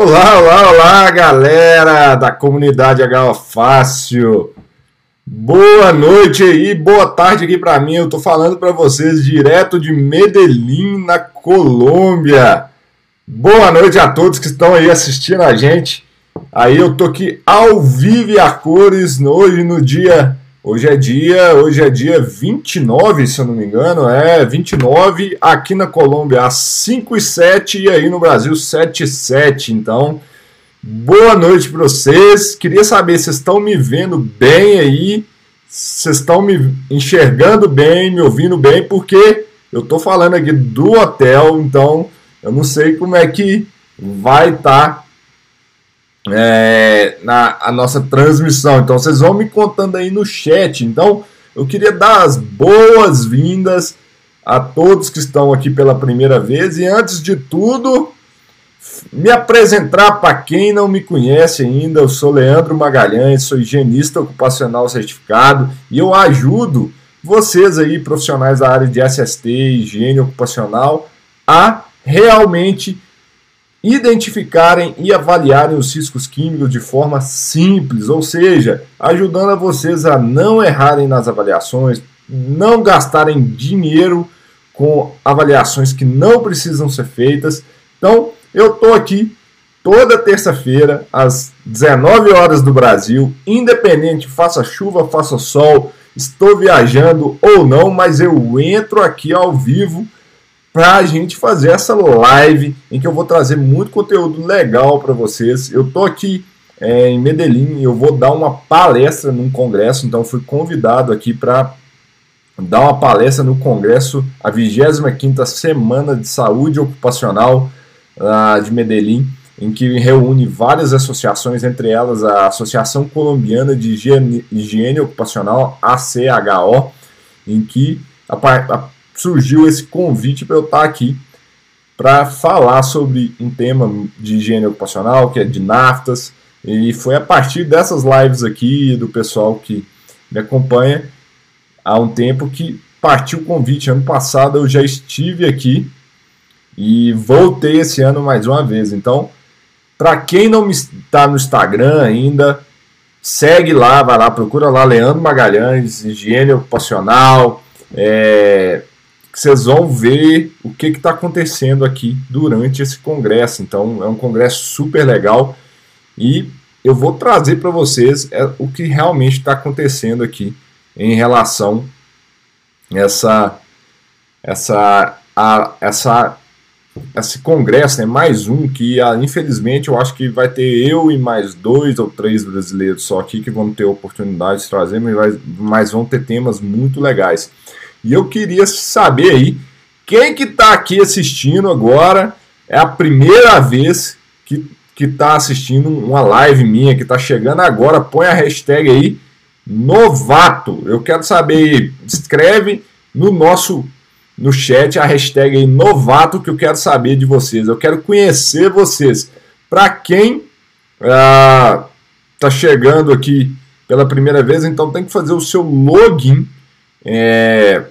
Olá, olá, olá, galera da comunidade HO Fácil. Boa noite aí, boa tarde aqui para mim. Eu tô falando para vocês direto de Medellín, na Colômbia. Boa noite a todos que estão aí assistindo a gente. Aí eu tô aqui ao vivo e a cores hoje no dia Hoje é dia, hoje é dia 29, se eu não me engano, é 29 aqui na Colômbia às 5 e 7 e aí no Brasil 7 e 7. Então, boa noite para vocês. Queria saber se estão me vendo bem aí, se estão me enxergando bem, me ouvindo bem, porque eu tô falando aqui do hotel, então eu não sei como é que vai estar tá é, na a nossa transmissão. Então vocês vão me contando aí no chat. Então eu queria dar as boas-vindas a todos que estão aqui pela primeira vez e antes de tudo me apresentar para quem não me conhece ainda, eu sou Leandro Magalhães, sou higienista ocupacional certificado e eu ajudo vocês aí, profissionais da área de SST, higiene ocupacional, a realmente identificarem e avaliarem os riscos químicos de forma simples, ou seja, ajudando a vocês a não errarem nas avaliações, não gastarem dinheiro com avaliações que não precisam ser feitas. Então, eu estou aqui toda terça-feira às 19 horas do Brasil, independente faça chuva, faça sol, estou viajando ou não, mas eu entro aqui ao vivo para a gente fazer essa live em que eu vou trazer muito conteúdo legal para vocês. Eu tô aqui é, em Medellín, eu vou dar uma palestra num congresso, então fui convidado aqui para dar uma palestra no congresso, a 25ª Semana de Saúde Ocupacional uh, de Medellín, em que reúne várias associações, entre elas a Associação Colombiana de Higiene, Higiene Ocupacional, ACHO, em que a, a surgiu esse convite para eu estar aqui para falar sobre um tema de higiene ocupacional, que é de naftas, e foi a partir dessas lives aqui do pessoal que me acompanha há um tempo que partiu o convite. Ano passado eu já estive aqui e voltei esse ano mais uma vez. Então, para quem não está no Instagram ainda, segue lá, vai lá, procura lá Leandro Magalhães, higiene ocupacional, é, vocês vão ver o que está acontecendo aqui durante esse congresso. Então, é um congresso super legal e eu vou trazer para vocês é, o que realmente está acontecendo aqui em relação a essa essa a, essa esse congresso, né, mais um que ah, infelizmente eu acho que vai ter eu e mais dois ou três brasileiros só aqui que vão ter oportunidade de trazer, mas, mas vão ter temas muito legais. E eu queria saber aí, quem que está aqui assistindo agora, é a primeira vez que que está assistindo uma live minha, que está chegando agora, põe a hashtag aí, novato. Eu quero saber, escreve no nosso no chat a hashtag aí, novato, que eu quero saber de vocês. Eu quero conhecer vocês. Para quem está ah, chegando aqui pela primeira vez, então tem que fazer o seu login é,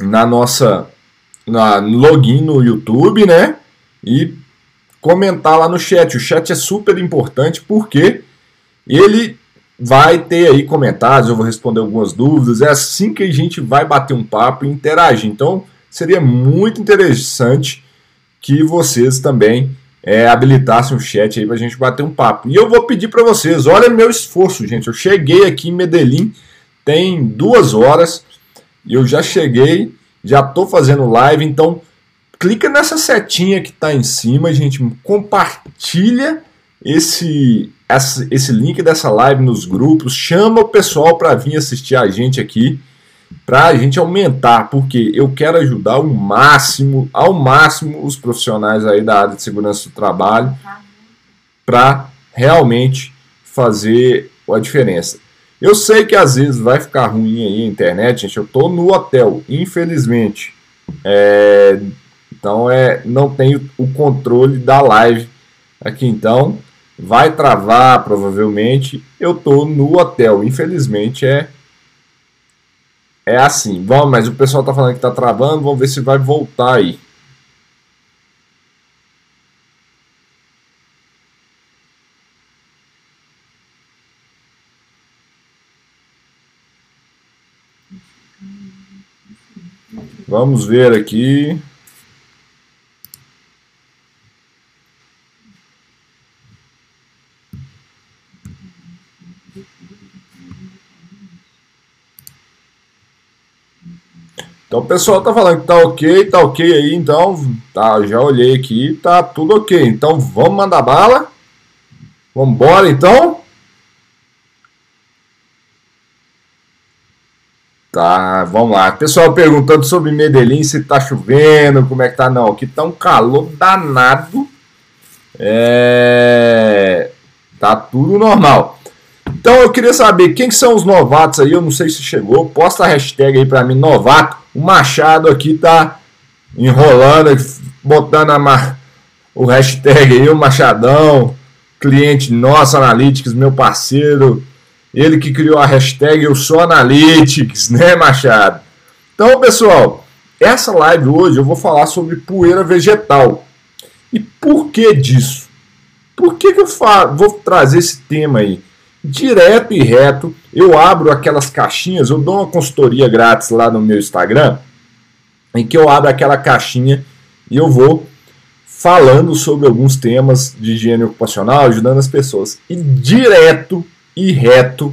na nossa na login no YouTube, né? E comentar lá no chat. O chat é super importante porque ele vai ter aí comentários, eu vou responder algumas dúvidas. É assim que a gente vai bater um papo e interagir. Então, seria muito interessante que vocês também é, habilitassem o chat aí para a gente bater um papo. E eu vou pedir para vocês, olha meu esforço, gente. Eu cheguei aqui em Medellín tem duas horas e eu já cheguei, já estou fazendo live, então clica nessa setinha que está em cima, gente, compartilha esse, esse link dessa live nos grupos, chama o pessoal para vir assistir a gente aqui, para a gente aumentar, porque eu quero ajudar ao máximo, ao máximo os profissionais aí da área de segurança do trabalho para realmente fazer a diferença. Eu sei que às vezes vai ficar ruim aí a internet, gente. Eu tô no hotel, infelizmente. É, então é, não tenho o controle da live aqui. Então vai travar provavelmente. Eu tô no hotel, infelizmente é é assim. Vamos, mas o pessoal tá falando que tá travando. Vamos ver se vai voltar aí. Vamos ver aqui. Então o pessoal tá falando que tá ok, tá ok aí, então tá, já olhei aqui, tá tudo ok. Então vamos mandar bala. Vamos embora então. Tá, vamos lá. Pessoal perguntando sobre Medellín, se tá chovendo, como é que tá. Não, aqui tá um calor danado. É... Tá tudo normal. Então eu queria saber quem que são os novatos aí, eu não sei se chegou. Posta a hashtag aí pra mim, novato. O Machado aqui tá enrolando, botando a, o hashtag aí, o Machadão, cliente nosso, Analytics, meu parceiro. Ele que criou a hashtag Eu Sou Analytics, né, Machado? Então, pessoal, essa live hoje eu vou falar sobre poeira vegetal. E por que disso? Por que, que eu falo, vou trazer esse tema aí? direto e reto. Eu abro aquelas caixinhas, eu dou uma consultoria grátis lá no meu Instagram, em que eu abro aquela caixinha e eu vou falando sobre alguns temas de higiene ocupacional, ajudando as pessoas. E direto e reto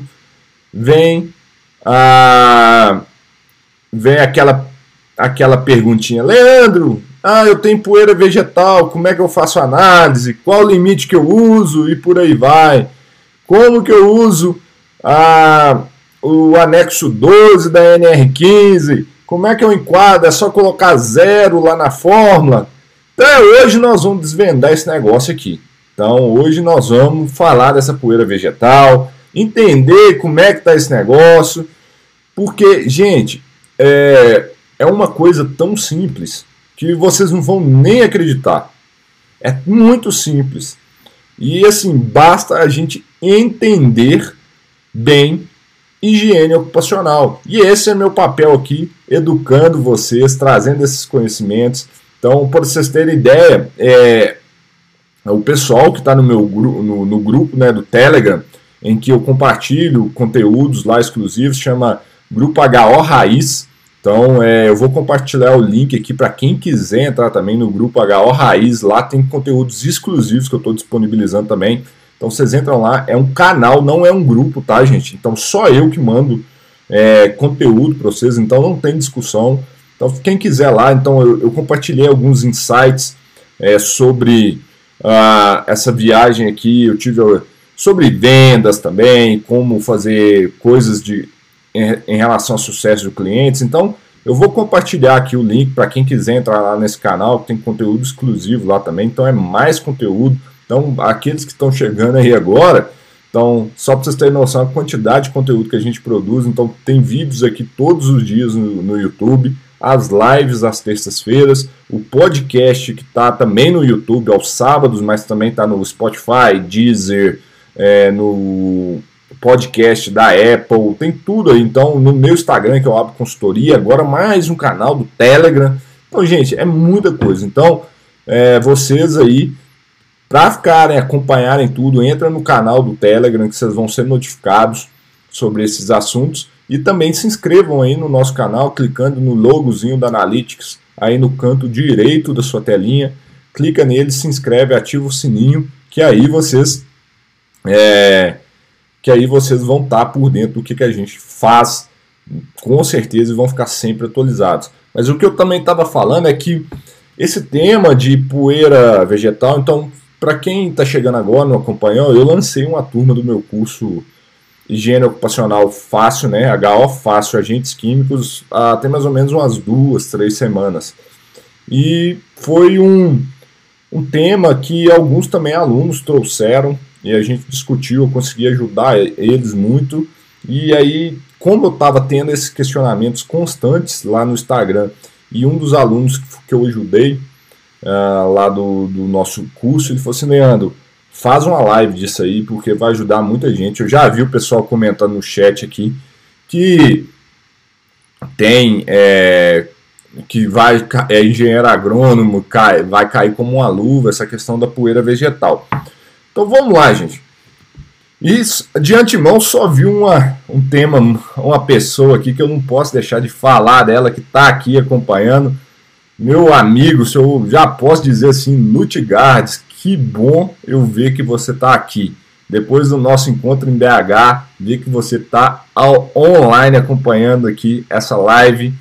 vem a vem aquela aquela perguntinha, Leandro, ah, eu tenho poeira vegetal, como é que eu faço análise? Qual o limite que eu uso e por aí vai. Como que eu uso a, o anexo 12 da NR15? Como é que eu enquadro? É só colocar zero lá na fórmula? Então hoje nós vamos desvendar esse negócio aqui. Então hoje nós vamos falar dessa poeira vegetal, entender como é que está esse negócio, porque, gente, é, é uma coisa tão simples que vocês não vão nem acreditar. É muito simples. E assim, basta a gente entender bem higiene ocupacional. E esse é meu papel aqui, educando vocês, trazendo esses conhecimentos. Então, para vocês terem ideia, é, o pessoal que está no meu gru no, no, grupo né, do Telegram, em que eu compartilho conteúdos lá exclusivos, chama Grupo HO Raiz. Então, é, eu vou compartilhar o link aqui para quem quiser entrar também no grupo HO Raiz. Lá tem conteúdos exclusivos que eu estou disponibilizando também. Então, vocês entram lá. É um canal, não é um grupo, tá, gente? Então, só eu que mando é, conteúdo para vocês. Então, não tem discussão. Então, quem quiser lá, então eu, eu compartilhei alguns insights é, sobre uh, essa viagem aqui. Eu tive sobre vendas também, como fazer coisas de em, em relação ao sucesso de clientes. Então, eu vou compartilhar aqui o link para quem quiser entrar lá nesse canal, tem conteúdo exclusivo lá também, então é mais conteúdo. Então, aqueles que estão chegando aí agora, então, só para vocês terem noção da quantidade de conteúdo que a gente produz, então tem vídeos aqui todos os dias no, no YouTube, as lives às terças-feiras, o podcast que está também no YouTube aos sábados, mas também está no Spotify, Deezer, é, no podcast da Apple, tem tudo aí. Então, no meu Instagram, que eu abro consultoria, agora mais um canal do Telegram. Então, gente, é muita coisa. Então, é, vocês aí, para ficarem, acompanharem tudo, entra no canal do Telegram, que vocês vão ser notificados sobre esses assuntos. E também se inscrevam aí no nosso canal, clicando no logozinho da Analytics, aí no canto direito da sua telinha. Clica nele, se inscreve, ativa o sininho, que aí vocês é, que aí vocês vão estar por dentro do que, que a gente faz, com certeza, e vão ficar sempre atualizados. Mas o que eu também estava falando é que esse tema de poeira vegetal, então, para quem está chegando agora, não acompanhou, eu lancei uma turma do meu curso Higiene Ocupacional Fácil, né? HO Fácil, Agentes Químicos, há mais ou menos umas duas, três semanas. E foi um, um tema que alguns também alunos trouxeram e a gente discutiu, eu consegui ajudar eles muito. E aí, como eu estava tendo esses questionamentos constantes lá no Instagram, e um dos alunos que eu ajudei uh, lá do, do nosso curso, ele falou assim: Leandro, faz uma live disso aí, porque vai ajudar muita gente. Eu já vi o pessoal comentando no chat aqui que tem. É, que vai é engenheiro agrônomo, cai, vai cair como uma luva essa questão da poeira vegetal. Então vamos lá, gente. E de antemão só vi uma, um tema, uma pessoa aqui que eu não posso deixar de falar dela, que está aqui acompanhando. Meu amigo, se eu já posso dizer assim, Lutgardes, que bom eu ver que você está aqui. Depois do nosso encontro em BH, ver que você está online acompanhando aqui essa live.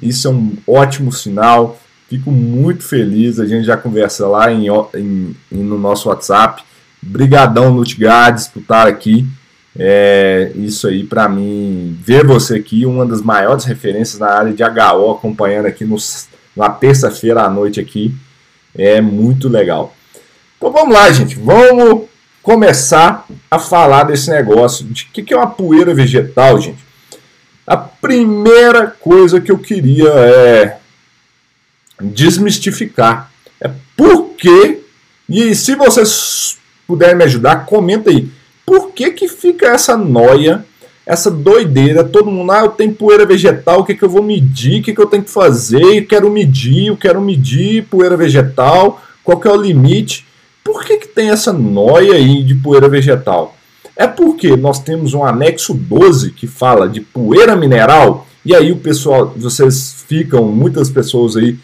Isso é um ótimo sinal. Fico muito feliz. A gente já conversa lá em, em, no nosso WhatsApp. Brigadão, Lutgardes, por estar aqui. É, isso aí, para mim, ver você aqui, uma das maiores referências na área de HO, acompanhando aqui no, na terça-feira à noite aqui, é muito legal. Então vamos lá, gente, vamos começar a falar desse negócio. De que, que é uma poeira vegetal, gente? A primeira coisa que eu queria é desmistificar é por que, e se vocês puder me ajudar, comenta aí. Por que, que fica essa noia, essa doideira? Todo mundo, ah, eu tenho poeira vegetal, o que, que eu vou medir? O que, que eu tenho que fazer? Eu quero medir, eu quero medir poeira vegetal, qual que é o limite? Por que, que tem essa noia aí de poeira vegetal? É porque nós temos um anexo 12 que fala de poeira mineral, e aí o pessoal, vocês ficam, muitas pessoas aí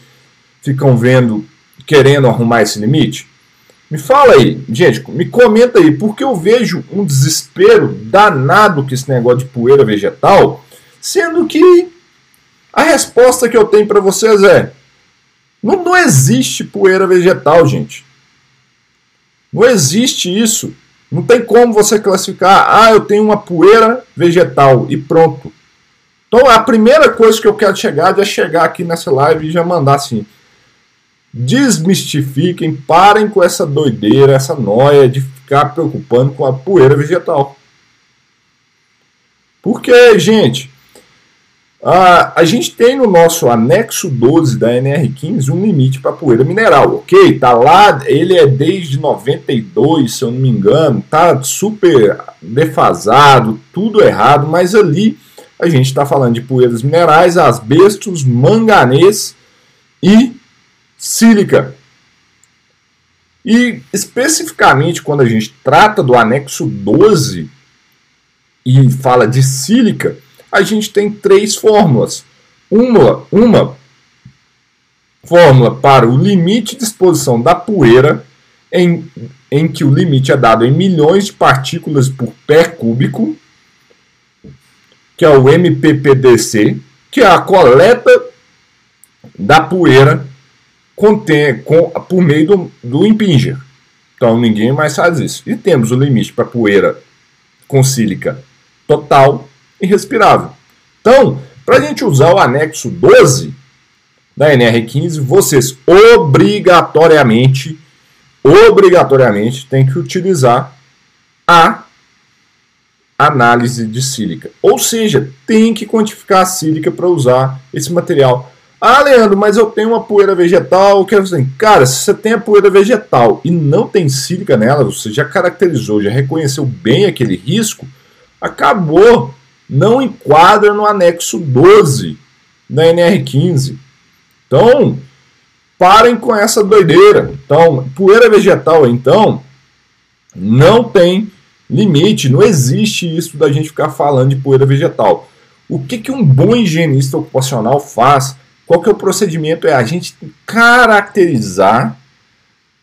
ficam vendo, querendo arrumar esse limite. Me fala aí, gente, me comenta aí, porque eu vejo um desespero danado com esse negócio de poeira vegetal, sendo que a resposta que eu tenho para vocês é: não, não existe poeira vegetal, gente. Não existe isso. Não tem como você classificar, ah, eu tenho uma poeira vegetal e pronto. Então a primeira coisa que eu quero chegar é chegar aqui nessa live e já mandar assim desmistifiquem, parem com essa doideira, essa noia de ficar preocupando com a poeira vegetal. Porque, gente, a, a gente tem no nosso anexo 12 da NR15 um limite para poeira mineral, ok? Tá lá, ele é desde 92, se eu não me engano, tá super defasado, tudo errado, mas ali a gente está falando de poeiras minerais, asbestos, manganês e sílica. E especificamente quando a gente trata do anexo 12 e fala de sílica, a gente tem três fórmulas. Uma, uma fórmula para o limite de exposição da poeira, em, em que o limite é dado em milhões de partículas por pé cúbico, que é o MPPDC, que é a coleta da poeira contém, com, por meio do, do impinger. Então ninguém mais faz isso. E temos o limite para poeira com sílica total e respirável. Então, para a gente usar o anexo 12 da NR15, vocês obrigatoriamente, obrigatoriamente tem que utilizar a análise de sílica. Ou seja, tem que quantificar a sílica para usar esse material. Ah, Leandro, mas eu tenho uma poeira vegetal. Que assim, cara, se você tem a poeira vegetal e não tem sílica nela, você já caracterizou, já reconheceu bem aquele risco, acabou. Não enquadra no anexo 12 da NR15. Então, parem com essa doideira. Então, poeira vegetal, então, não tem limite, não existe isso da gente ficar falando de poeira vegetal. O que, que um bom higienista ocupacional faz? Qual que é o procedimento? É a gente caracterizar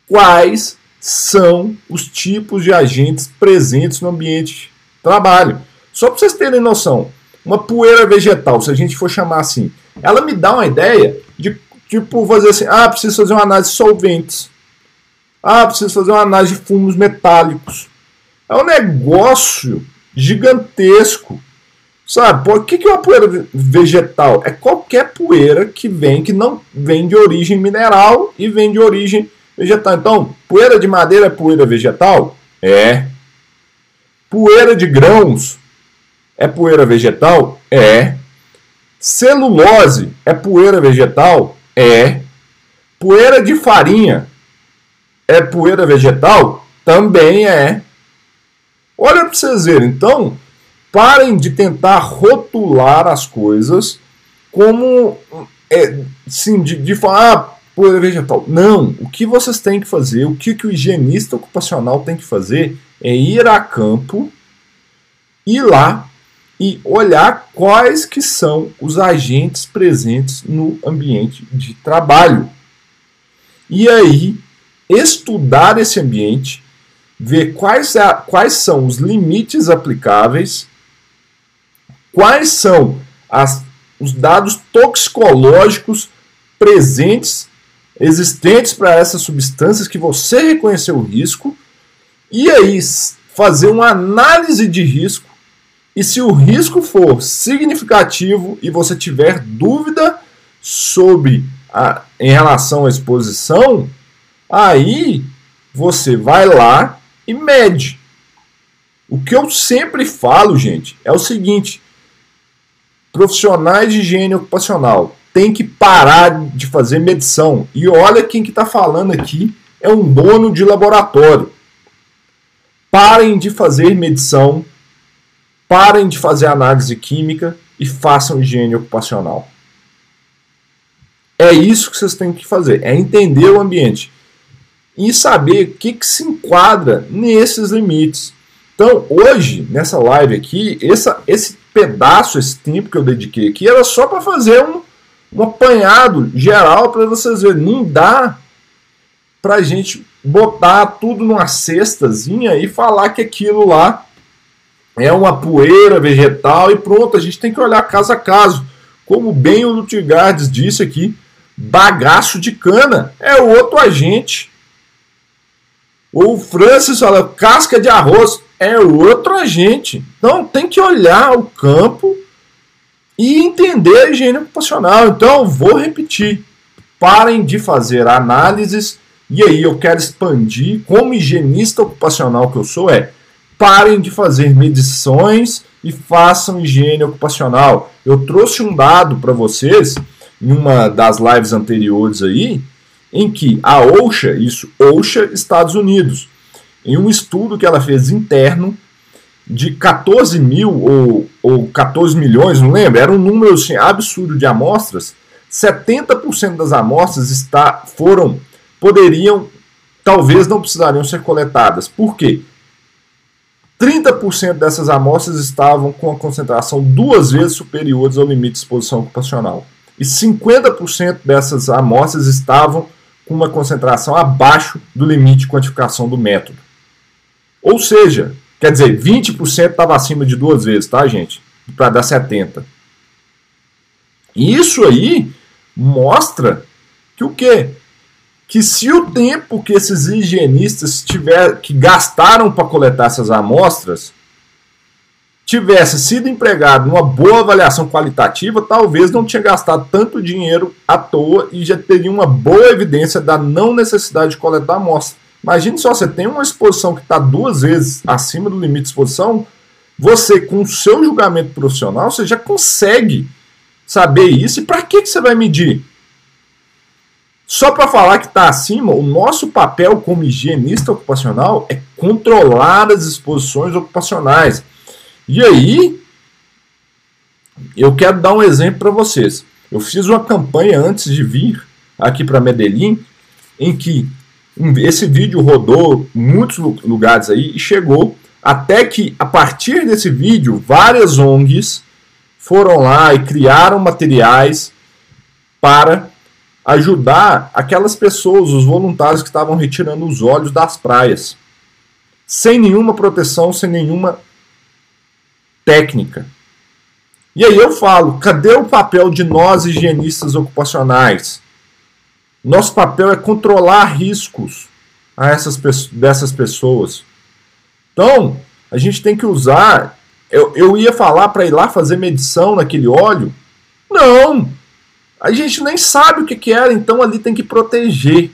quais são os tipos de agentes presentes no ambiente de trabalho. Só para vocês terem noção, uma poeira vegetal, se a gente for chamar assim, ela me dá uma ideia de tipo fazer assim, ah, preciso fazer uma análise de solventes. Ah, preciso fazer uma análise de fumos metálicos. É um negócio gigantesco. Sabe, por que, que é uma poeira vegetal? É qualquer poeira que vem, que não vem de origem mineral e vem de origem vegetal. Então, poeira de madeira é poeira vegetal? É. Poeira de grãos é poeira vegetal? É. Celulose é poeira vegetal? É. Poeira de farinha é poeira vegetal? Também é. Olha para vocês verem. Então, Parem de tentar rotular as coisas como é, sim, de, de falar ah, poeira vegetal. Não, o que vocês têm que fazer, o que, que o higienista ocupacional tem que fazer é ir a campo ir lá e olhar quais que são os agentes presentes no ambiente de trabalho. E aí estudar esse ambiente, ver quais, é, quais são os limites aplicáveis, quais são as, os dados toxicológicos presentes, existentes para essas substâncias que você reconheceu o risco, e aí fazer uma análise de risco. E se o risco for significativo e você tiver dúvida sobre a, em relação à exposição, aí você vai lá e mede. O que eu sempre falo, gente, é o seguinte: profissionais de higiene ocupacional têm que parar de fazer medição. E olha quem que está falando aqui é um dono de laboratório. Parem de fazer medição, parem de fazer análise química e façam higiene ocupacional. É isso que vocês têm que fazer, é entender o ambiente e saber o que, que se enquadra nesses limites. Então, hoje, nessa live aqui, essa, esse pedaço, esse tempo que eu dediquei aqui, era só para fazer um, um apanhado geral para vocês verem. Não dá para a gente botar tudo numa cestazinha e falar que aquilo lá é uma poeira vegetal e pronto, a gente tem que olhar caso a caso. Como bem o Lutigardes disse aqui, bagaço de cana é outro agente o Francis fala, casca de arroz é outro agente. Então tem que olhar o campo e entender a higiene ocupacional. Então vou repetir. Parem de fazer análises. E aí eu quero expandir, como higienista ocupacional que eu sou, é parem de fazer medições e façam higiene ocupacional. Eu trouxe um dado para vocês em uma das lives anteriores aí, em que a OSHA, isso, OSHA Estados Unidos, em um estudo que ela fez interno, de 14 mil ou, ou 14 milhões, não lembro, era um número assim, absurdo de amostras, 70% das amostras está, foram, poderiam, talvez não precisariam ser coletadas. Por quê? 30% dessas amostras estavam com a concentração duas vezes superiores ao limite de exposição ocupacional. E 50% dessas amostras estavam com uma concentração abaixo do limite de quantificação do método. Ou seja, quer dizer, 20% estava acima de duas vezes, tá, gente? Para dar 70%. Isso aí mostra que o quê? Que se o tempo que esses higienistas tiver, que gastaram para coletar essas amostras tivesse sido empregado numa boa avaliação qualitativa, talvez não tinha gastado tanto dinheiro à toa e já teria uma boa evidência da não necessidade de coletar amostra. Imagine só, você tem uma exposição que está duas vezes acima do limite de exposição, você, com o seu julgamento profissional, você já consegue saber isso. E para que, que você vai medir? Só para falar que está acima, o nosso papel como higienista ocupacional é controlar as exposições ocupacionais. E aí, eu quero dar um exemplo para vocês. Eu fiz uma campanha antes de vir aqui para Medellín, em que esse vídeo rodou muitos lugares aí e chegou até que, a partir desse vídeo, várias ONGs foram lá e criaram materiais para ajudar aquelas pessoas, os voluntários que estavam retirando os olhos das praias, sem nenhuma proteção, sem nenhuma técnica. E aí eu falo, cadê o papel de nós higienistas ocupacionais? Nosso papel é controlar riscos a essas, dessas pessoas. Então, a gente tem que usar. Eu, eu ia falar para ir lá fazer medição naquele óleo? Não! A gente nem sabe o que, que era, então ali tem que proteger.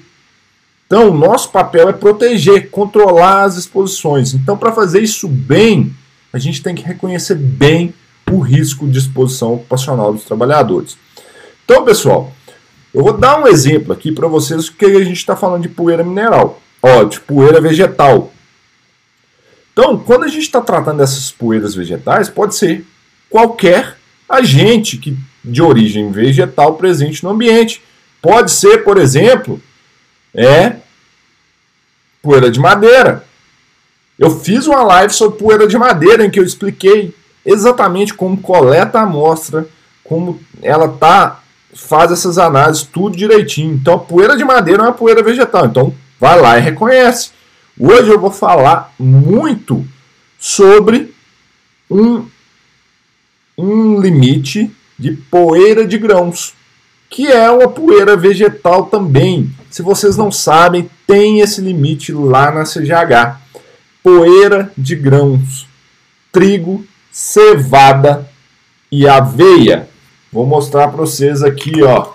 Então, o nosso papel é proteger, controlar as exposições. Então, para fazer isso bem, a gente tem que reconhecer bem o risco de exposição ocupacional dos trabalhadores. Então, pessoal, eu vou dar um exemplo aqui para vocês que a gente está falando de poeira mineral, ó, de poeira vegetal. Então, quando a gente está tratando dessas poeiras vegetais, pode ser qualquer agente que, de origem vegetal presente no ambiente. Pode ser, por exemplo, é poeira de madeira, Eu fiz uma live sobre poeira de madeira em que eu expliquei exatamente como coleta a amostra, como ela tá faz essas análises tudo direitinho. Então, a poeira de madeira é uma poeira vegetal. Então, vai lá e reconhece. Hoje eu vou falar muito sobre um, um limite de poeira de grãos, que é uma poeira vegetal também. Se vocês não sabem, tem esse limite lá na CGH. Poeira de grãos, trigo, cevada e aveia. Vou mostrar para vocês aqui, ó.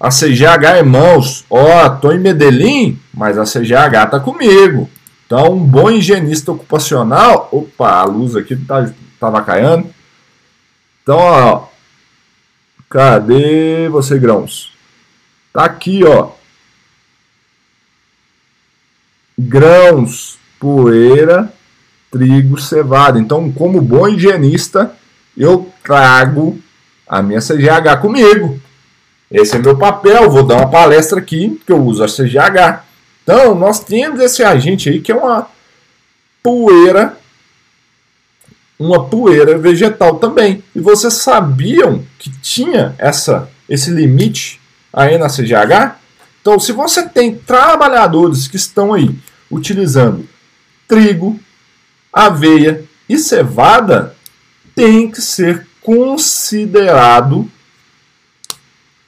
A CGH, irmãos, ó, tô em Medellín, mas a CGH tá comigo. Então, um bom higienista ocupacional. Opa, a luz aqui tá, tava caindo. Então, ó. Cadê você, grãos? Tá aqui, ó. Grãos, poeira, trigo, cevada. Então, como bom higienista, eu trago a minha CGH comigo. Esse é meu papel, vou dar uma palestra aqui, que eu uso a CGH. Então, nós temos esse agente aí que é uma poeira, uma poeira vegetal também. E vocês sabiam que tinha essa, esse limite aí na CGH? Então, se você tem trabalhadores que estão aí utilizando trigo, aveia e cevada, tem que ser considerado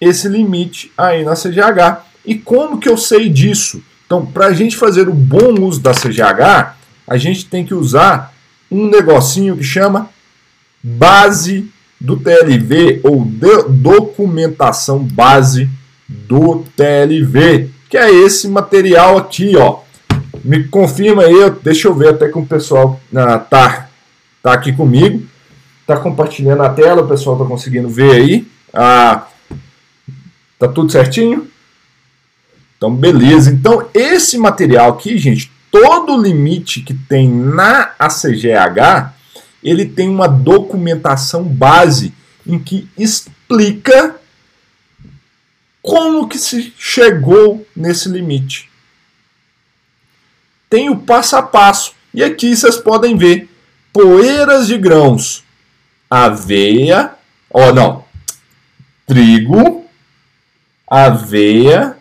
esse limite aí na CGH. E como que eu sei disso? Então, para a gente fazer o bom uso da CGH, a gente tem que usar um negocinho que chama base do TLV ou documentação base do TLV, que é esse material aqui, ó. Me confirma aí, deixa eu ver até que o pessoal ah, tá, tá aqui comigo. Tá compartilhando a tela, o pessoal tá conseguindo ver aí. Ah, tá tudo certinho? Então, beleza. Então, esse material aqui, gente, todo limite que tem na ACGH, ele tem uma documentação base em que explica como que se chegou nesse limite. Tem o passo a passo. E aqui vocês podem ver poeiras de grãos aveia, ó, oh, não, trigo, aveia,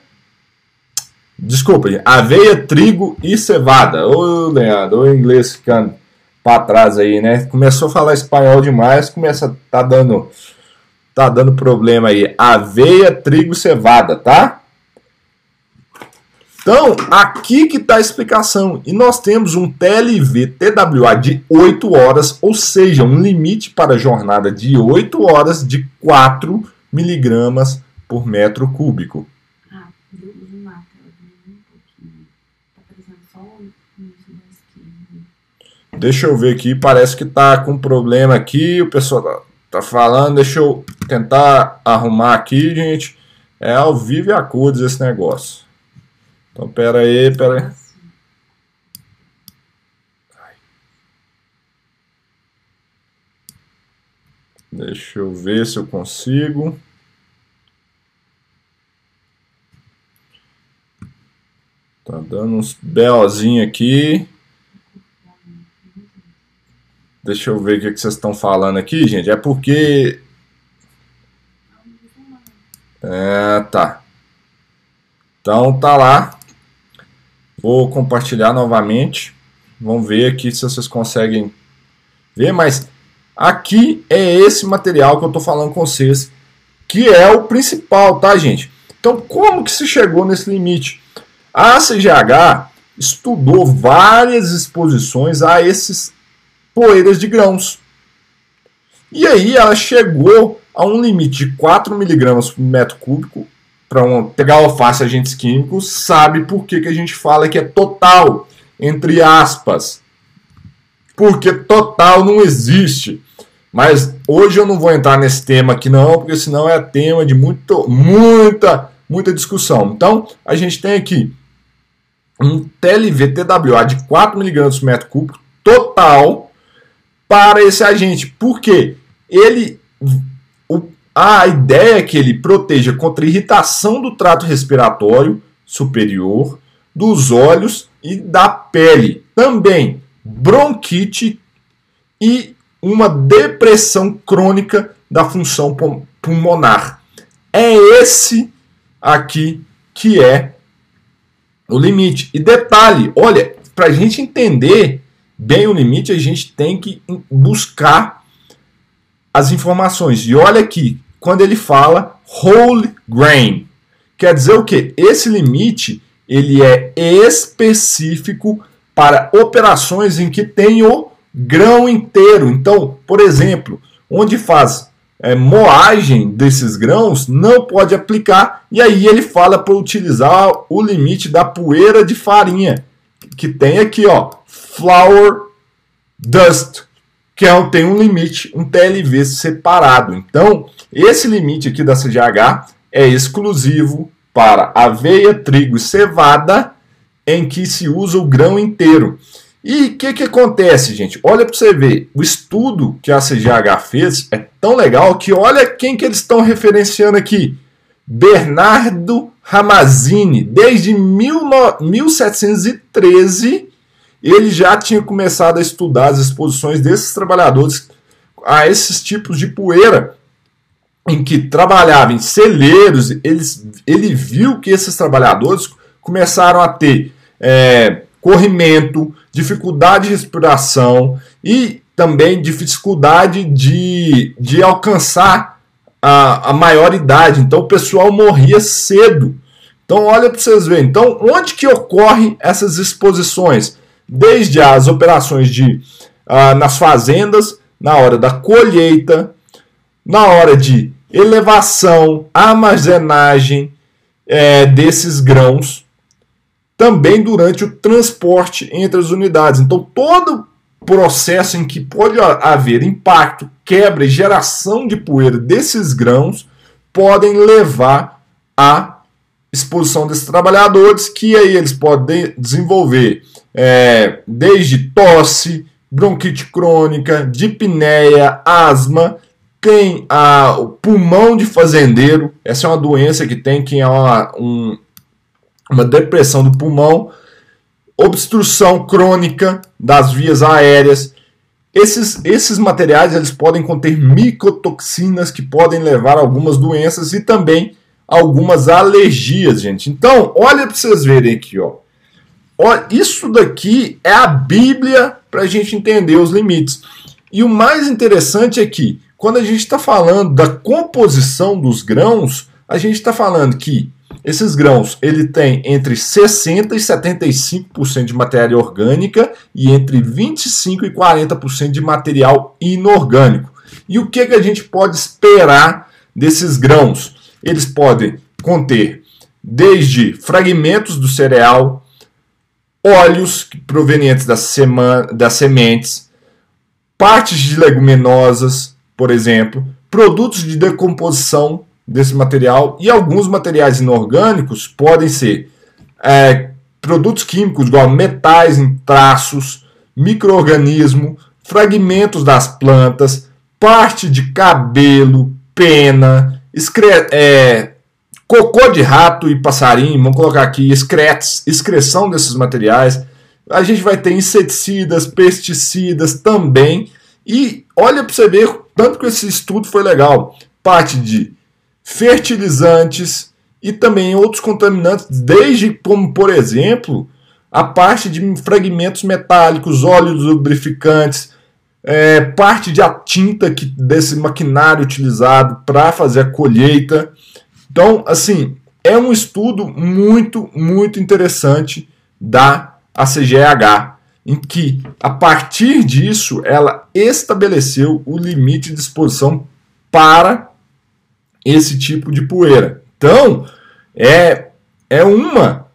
desculpa, aveia, trigo e cevada. Ô, Leandro, o inglês ficando para trás aí, né? Começou a falar espanhol demais, começa tá dando tá dando problema aí. Aveia, trigo, cevada, tá? Então, aqui que está a explicação. E nós temos um TLV TWA de 8 horas, ou seja, um limite para jornada de 8 horas de 4 miligramas por metro cúbico. Ah, Deixa eu ver aqui, parece que está com problema aqui, o pessoal tá, tá falando, deixa eu tentar arrumar aqui, gente. É ao vivo e a cores esse negócio. Então, pera aí, pera aí. Deixa eu ver se eu consigo. Tá dando uns BOzinho aqui. Deixa eu ver o que, que vocês estão falando aqui, gente. É porque. É, tá. Então tá lá. Vou compartilhar novamente. Vamos ver aqui se vocês conseguem ver, mas aqui é esse material que eu estou falando com vocês, que é o principal, tá, gente? Então, como que se chegou nesse limite? A CGH estudou várias exposições a esses poeiras de grãos. E aí ela chegou a um limite de 4 miligramas por metro cúbico para um, pegar alface agentes químicos, sabe por que, que a gente fala que é total, entre aspas. Porque total não existe. Mas hoje eu não vou entrar nesse tema aqui não, porque senão é tema de muito, muita, muita discussão. Então, a gente tem aqui um TLV-TWA de 4 mg por metro cúbico total para esse agente. Por quê? Ele a ideia é que ele proteja contra irritação do trato respiratório superior, dos olhos e da pele. Também bronquite e uma depressão crônica da função pulmonar. É esse aqui que é o limite. E detalhe, olha, para a gente entender bem o limite, a gente tem que buscar as informações. E olha aqui, quando ele fala whole grain, quer dizer o que? Esse limite ele é específico para operações em que tem o grão inteiro. Então, por exemplo, onde faz é, moagem desses grãos, não pode aplicar. E aí ele fala para utilizar o limite da poeira de farinha, que tem aqui, ó, flour dust, que é, tem um limite, um TLV separado. Então, esse limite aqui da CGH é exclusivo para aveia, trigo e cevada, em que se usa o grão inteiro. E o que, que acontece, gente? Olha para você ver, o estudo que a CGH fez é tão legal que olha quem que eles estão referenciando aqui. Bernardo Ramazzini, desde 1713, ele já tinha começado a estudar as exposições desses trabalhadores a esses tipos de poeira em que trabalhava em celeiros, eles, ele viu que esses trabalhadores começaram a ter é, corrimento, dificuldade de respiração e também dificuldade de, de alcançar a, a maior idade. Então o pessoal morria cedo. Então olha para vocês verem. Então onde que ocorrem essas exposições? Desde as operações de uh, nas fazendas, na hora da colheita, na hora de elevação, armazenagem é, desses grãos também durante o transporte entre as unidades. Então, todo processo em que pode haver impacto, quebra e geração de poeira desses grãos podem levar à exposição desses trabalhadores, que aí eles podem desenvolver é, desde tosse, bronquite crônica, dipneia, asma, tem a, o pulmão de fazendeiro, essa é uma doença que tem quem é uma, um, uma depressão do pulmão, obstrução crônica das vias aéreas. Esses, esses materiais eles podem conter micotoxinas que podem levar a algumas doenças e também algumas alergias, gente. Então, olha para vocês verem aqui, ó. Ó isso daqui é a Bíblia para a gente entender os limites. E o mais interessante é que, quando a gente está falando da composição dos grãos, a gente está falando que esses grãos, ele tem entre 60 e 75% de matéria orgânica e entre 25 e 40% de material inorgânico. E o que, que a gente pode esperar desses grãos? Eles podem conter desde fragmentos do cereal, óleos provenientes das, das sementes, partes de leguminosas, por exemplo, produtos de decomposição desse material e alguns materiais inorgânicos podem ser é, produtos químicos igual metais em traços, microorganismo, fragmentos das plantas, parte de cabelo, pena, excre é, cocô de rato e passarinho, vamos colocar aqui excretes, excreção desses materiais. A gente vai ter inseticidas, pesticidas também. E olha para você ver tanto que esse estudo foi legal. Parte de fertilizantes e também outros contaminantes, desde como, por exemplo, a parte de fragmentos metálicos, óleos lubrificantes, é, parte de a tinta que, desse maquinário utilizado para fazer a colheita. Então, assim, é um estudo muito, muito interessante da ACGH, em que, a partir disso, ela estabeleceu o limite de exposição para esse tipo de poeira. Então, é, é uma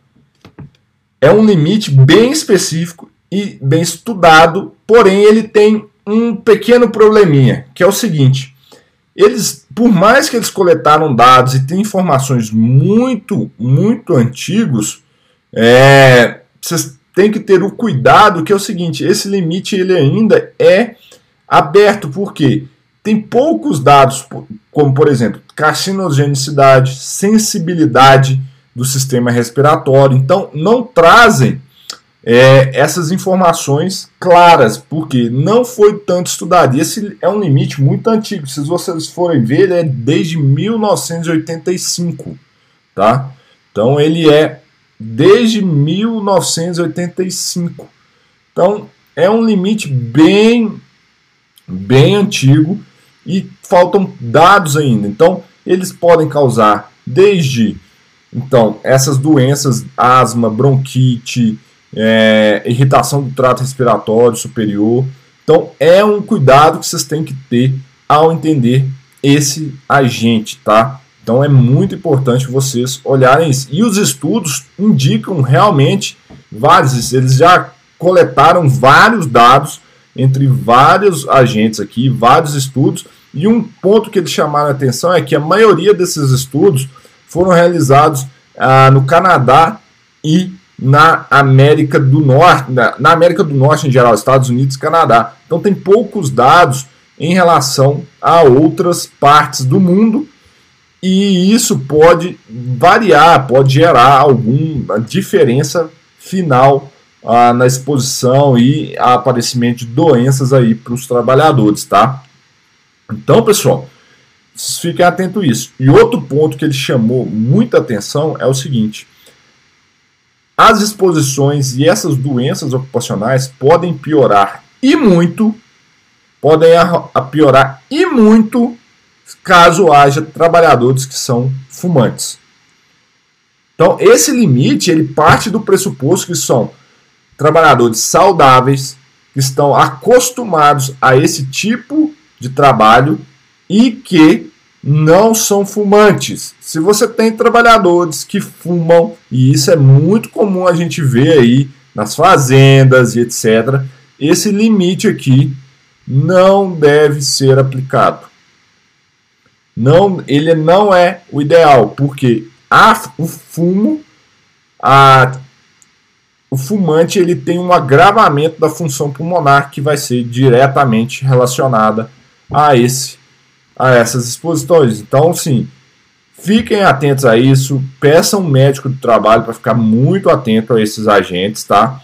é um limite bem específico e bem estudado, porém ele tem um pequeno probleminha, que é o seguinte: eles, por mais que eles coletaram dados e têm informações muito, muito antigos, é, vocês têm que ter o cuidado que é o seguinte: esse limite ele ainda é aberto, porque tem poucos dados, como por exemplo, carcinogenicidade, sensibilidade do sistema respiratório. Então, não trazem é, essas informações claras, porque não foi tanto estudado. E esse é um limite muito antigo. Se vocês forem ver, ele é desde 1985, tá? Então ele é desde 1985. Então é um limite bem bem antigo e faltam dados ainda. Então eles podem causar desde então essas doenças, asma, bronquite, é, irritação do trato respiratório superior. Então é um cuidado que vocês têm que ter ao entender esse agente, tá? Então é muito importante vocês olharem isso. E os estudos indicam realmente vários, eles já coletaram vários dados entre vários agentes aqui, vários estudos, e um ponto que eles chamaram a atenção é que a maioria desses estudos foram realizados ah, no Canadá e na América do Norte, na, na, América do Norte em geral, Estados Unidos e Canadá. Então tem poucos dados em relação a outras partes do mundo e isso pode variar, pode gerar alguma diferença final ah, na exposição e aparecimento de doenças aí para os trabalhadores, tá? Então, pessoal, fiquem atentos a isso. E outro ponto que ele chamou muita atenção é o seguinte: as exposições e essas doenças ocupacionais podem piorar e muito, podem a piorar e muito caso haja trabalhadores que são fumantes. Então, esse limite ele parte do pressuposto que são trabalhadores saudáveis, que estão acostumados a esse tipo de trabalho e que não são fumantes. Se você tem trabalhadores que fumam, e isso é muito comum a gente ver aí nas fazendas e etc., esse limite aqui não deve ser aplicado. Não, ele não é o ideal, porque a, o fumo, a, o fumante ele tem um agravamento da função pulmonar que vai ser diretamente relacionada a esse a essas exposições. Então, sim, fiquem atentos a isso, peçam um médico do trabalho para ficar muito atento a esses agentes, tá?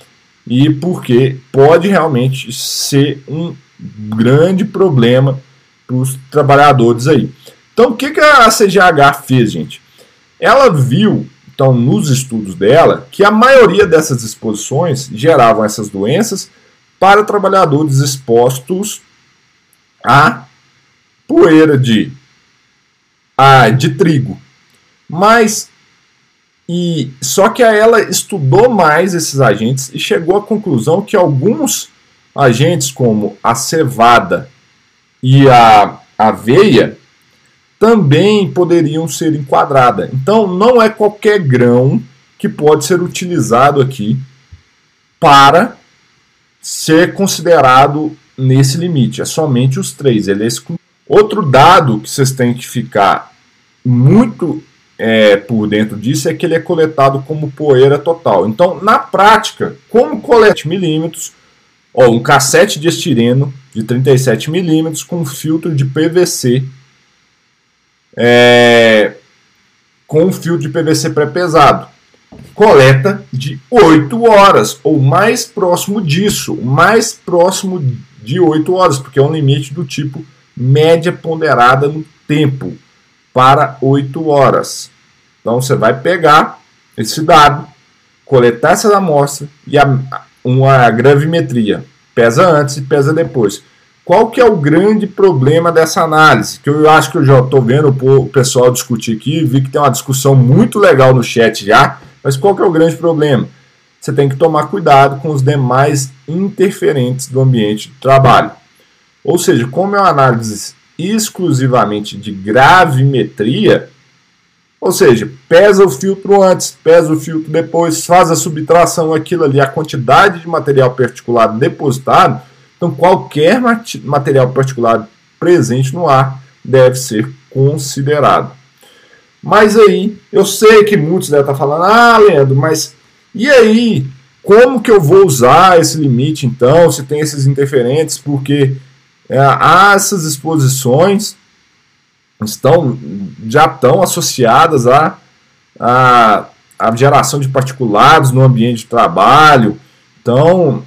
E porque pode realmente ser um grande problema para os trabalhadores aí. Então, o que, que a CGH fez, gente? Ela viu, então, nos estudos dela, que a maioria dessas exposições geravam essas doenças para trabalhadores expostos a poeira de, ah, de trigo. Mas e só que ela estudou mais esses agentes e chegou à conclusão que alguns agentes como a cevada e a aveia também poderiam ser enquadradas. Então não é qualquer grão que pode ser utilizado aqui para ser considerado nesse limite. É somente os três. Ele é exclu Outro dado que vocês têm que ficar muito é, por dentro disso é que ele é coletado como poeira total. Então, na prática, como colete milímetros, ó, um cassete de estireno de 37 milímetros com filtro de PVC, é, com filtro de PVC pré-pesado, coleta de 8 horas ou mais próximo disso, mais próximo de 8 horas, porque é um limite do tipo média ponderada no tempo para 8 horas. Então você vai pegar esse dado, coletar essa amostra e a, uma gravimetria. Pesa antes e pesa depois. Qual que é o grande problema dessa análise? Que eu acho que eu já estou vendo o pessoal discutir aqui, vi que tem uma discussão muito legal no chat já, mas qual que é o grande problema? Você tem que tomar cuidado com os demais interferentes do ambiente de trabalho. Ou seja, como é uma análise exclusivamente de gravimetria, ou seja, pesa o filtro antes, pesa o filtro depois, faz a subtração, aquilo ali, a quantidade de material particulado depositado. Então, qualquer material particulado presente no ar deve ser considerado. Mas aí, eu sei que muitos devem estar falando, ah, Leandro, mas e aí? Como que eu vou usar esse limite então, se tem esses interferentes? Porque é, essas exposições estão já estão associadas a, a a geração de particulados no ambiente de trabalho. Então,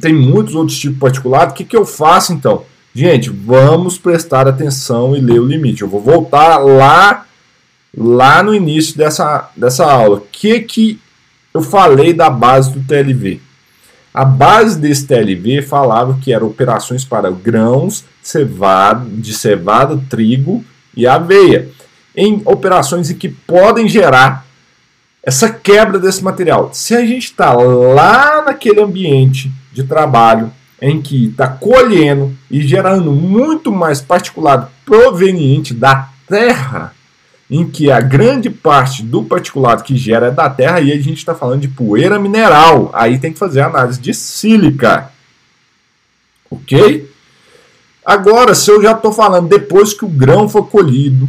tem muitos outros tipos de particulado. O que, que eu faço então? Gente, vamos prestar atenção e ler o limite. Eu vou voltar lá lá no início dessa, dessa aula. O que, que eu falei da base do TLV? A base desse TLV falava que eram operações para grãos cevada, de cevada, trigo e aveia, em operações em que podem gerar essa quebra desse material. Se a gente está lá naquele ambiente de trabalho em que está colhendo e gerando muito mais particulado proveniente da terra, em que a grande parte do particulado que gera é da terra, e a gente está falando de poeira mineral. Aí tem que fazer análise de sílica. Ok? Agora, se eu já estou falando depois que o grão foi colhido,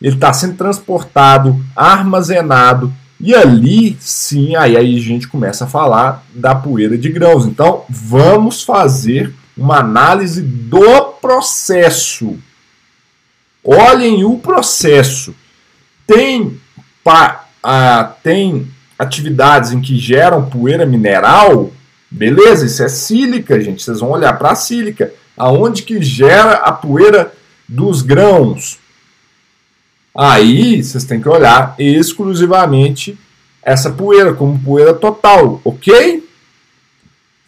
ele está sendo transportado, armazenado, e ali sim, aí, aí a gente começa a falar da poeira de grãos. Então, vamos fazer uma análise do processo. Olhem o processo. Tem, pa, tem atividades em que geram poeira mineral, beleza, isso é sílica, gente. Vocês vão olhar para a sílica. Aonde que gera a poeira dos grãos? Aí vocês têm que olhar exclusivamente essa poeira como poeira total, ok?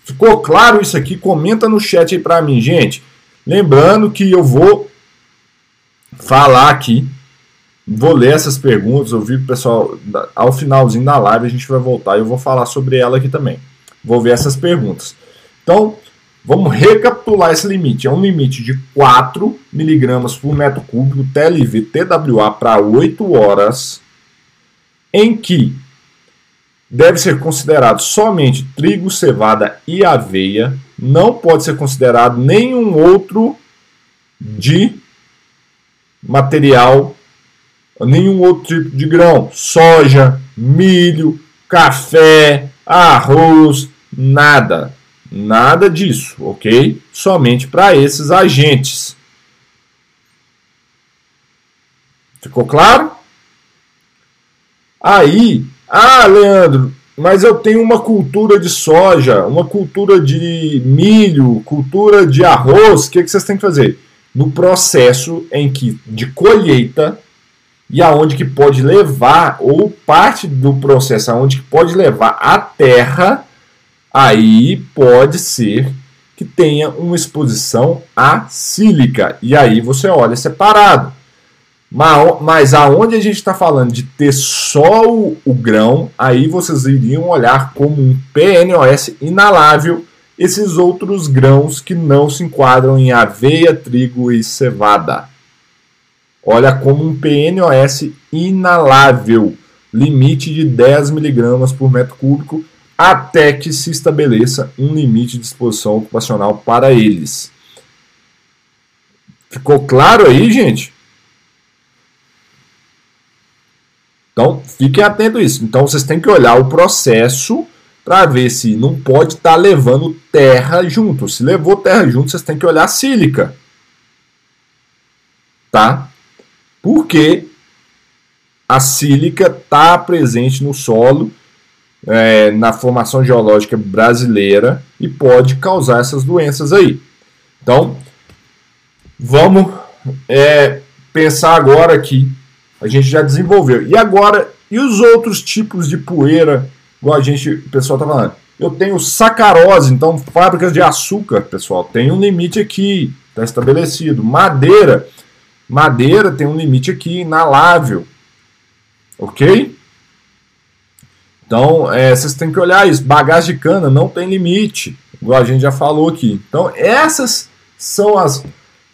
Ficou claro isso aqui? Comenta no chat aí para mim, gente. Lembrando que eu vou falar aqui, vou ler essas perguntas, eu vi o pessoal ao finalzinho da live a gente vai voltar e eu vou falar sobre ela aqui também. Vou ver essas perguntas. Então, Vamos recapitular esse limite. É um limite de 4 miligramas por metro cúbico TLV TWA para 8 horas, em que deve ser considerado somente trigo, cevada e aveia. Não pode ser considerado nenhum outro de material, nenhum outro tipo de grão. Soja, milho, café, arroz, nada Nada disso, ok? Somente para esses agentes. Ficou claro? Aí, ah, Leandro, mas eu tenho uma cultura de soja, uma cultura de milho, cultura de arroz. O que, que vocês têm que fazer? No processo em que de colheita e aonde que pode levar ou parte do processo aonde que pode levar a terra aí pode ser que tenha uma exposição a sílica. E aí você olha separado. Mas aonde a gente está falando de ter só o, o, grão, aí vocês iriam olhar como um PNOS inalável esses outros grãos que não se enquadram em aveia, trigo e cevada. Olha como um PNOS inalável, limite de 10 miligramas por metro cúbico até que se estabeleça um limite de exposição ocupacional para eles. Ficou claro aí, gente? Então, fiquem atentos a isso. Então, vocês têm que olhar o processo para ver se não pode estar tá levando terra junto. Se levou terra junto, vocês têm que olhar sílica. Tá? Porque a sílica está presente no solo é, na formação geológica brasileira e pode causar essas doenças aí. Então, vamos é, pensar agora aqui. A gente já desenvolveu. E agora, e os outros tipos de poeira, igual a gente, o pessoal está falando? Eu tenho sacarose, então fábricas de açúcar, pessoal, tem um limite aqui, está estabelecido. Madeira, madeira tem um limite aqui, inalável. Ok? Então, é, vocês têm que olhar isso. Bagagem de cana não tem limite, a gente já falou aqui. Então, essas são as,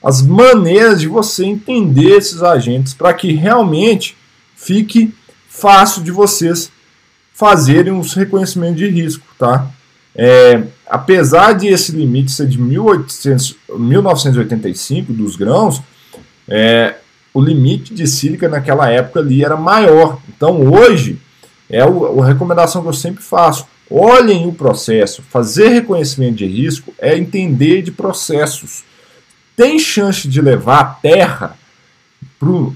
as maneiras de você entender esses agentes para que realmente fique fácil de vocês fazerem os reconhecimentos de risco, tá? É, apesar de esse limite ser de 1800, 1985 dos grãos, é, o limite de sílica naquela época ali era maior. Então hoje é a recomendação que eu sempre faço. Olhem o processo. Fazer reconhecimento de risco é entender de processos. Tem chance de levar a terra pro,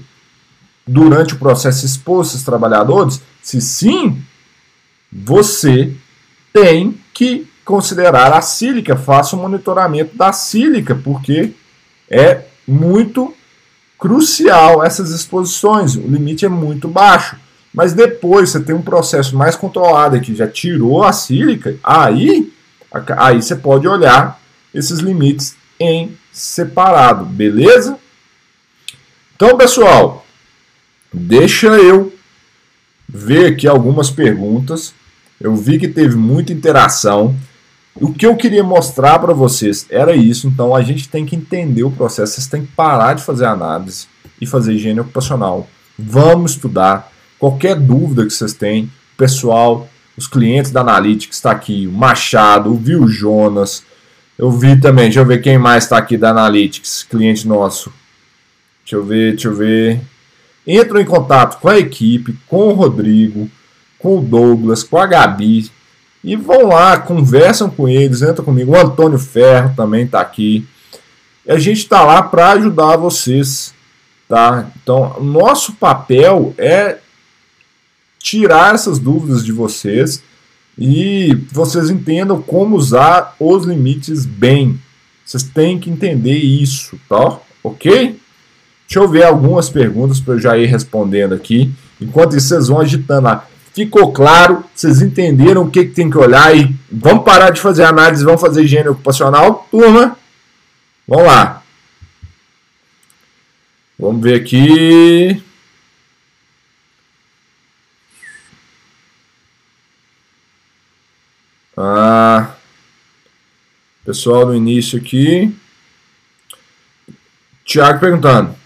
durante o processo expor esses trabalhadores? Se sim, você tem que considerar a sílica, faça o um monitoramento da sílica, porque é muito crucial essas exposições, o limite é muito baixo. Mas depois você tem um processo mais controlado que já tirou a sílica, aí, aí você pode olhar esses limites em separado, beleza? Então, pessoal, deixa eu ver aqui algumas perguntas. Eu vi que teve muita interação. O que eu queria mostrar para vocês era isso. Então, a gente tem que entender o processo. Vocês têm que parar de fazer análise e fazer higiene ocupacional. Vamos estudar. Qualquer dúvida que vocês têm, pessoal, os clientes da Analytics está aqui, o Machado, o Jonas, eu vi também, deixa eu ver quem mais está aqui da Analytics, cliente nosso. Deixa eu ver, deixa eu ver. Entram em contato com a equipe, com o Rodrigo, com o Douglas, com a Gabi. E vão lá, conversam com eles, entram comigo. O Antônio Ferro também está aqui. E a gente está lá para ajudar vocês. Tá? Então, nosso papel é tirar essas dúvidas de vocês e vocês entendam como usar os limites bem. Vocês têm que entender isso, tá? Ok? Deixa eu ver algumas perguntas para eu já ir respondendo aqui. Enquanto isso, vocês vão agitando lá. Ficou claro? Vocês entenderam o que, que tem que olhar? E vamos parar de fazer análise, vamos fazer higiene ocupacional? Turma, vamos lá. Vamos ver aqui. Ah, pessoal do início aqui. Tiago perguntando.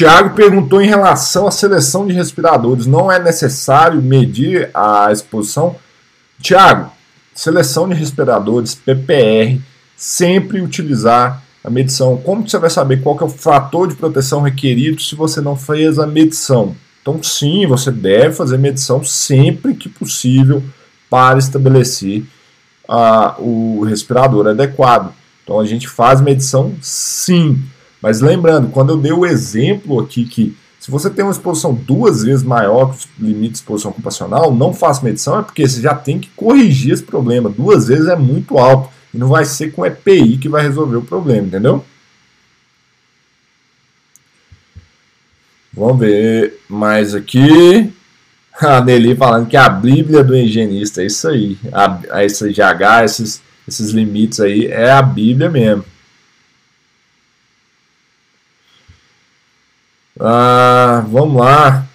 Tiago perguntou em relação à seleção de respiradores. Não é necessário medir a exposição? Tiago, seleção de respiradores, PPR, sempre utilizar a medição. Como você vai saber qual é o fator de proteção requerido se você não fez a medição? Então, sim, você deve fazer medição sempre que possível para estabelecer uh, o respirador adequado. Então, a gente faz medição sim. Mas lembrando, quando eu dei o exemplo aqui que se você tem uma exposição duas vezes maior que o limite de exposição ocupacional, não faça medição, é porque você já tem que corrigir esse problema. Duas vezes é muito alto. E não vai ser com EPI que vai resolver o problema, entendeu? Vamos ver mais aqui. A Nelly falando que a Bíblia do higienista, é isso aí. A, a esse GH, esses, esses limites aí, é a Bíblia mesmo. Ah, vamos lá.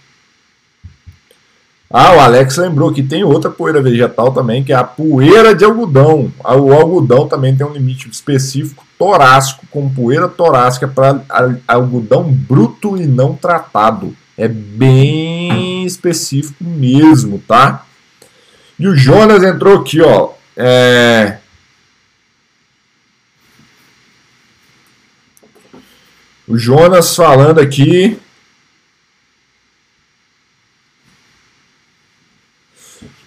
Ah, o Alex lembrou que tem outra poeira vegetal também, que é a poeira de algodão. Ah, o algodão também tem um limite específico torácico, com poeira torácica para algodão bruto e não tratado. É bem específico mesmo, tá? E o Jonas entrou aqui, ó. É... O Jonas falando aqui.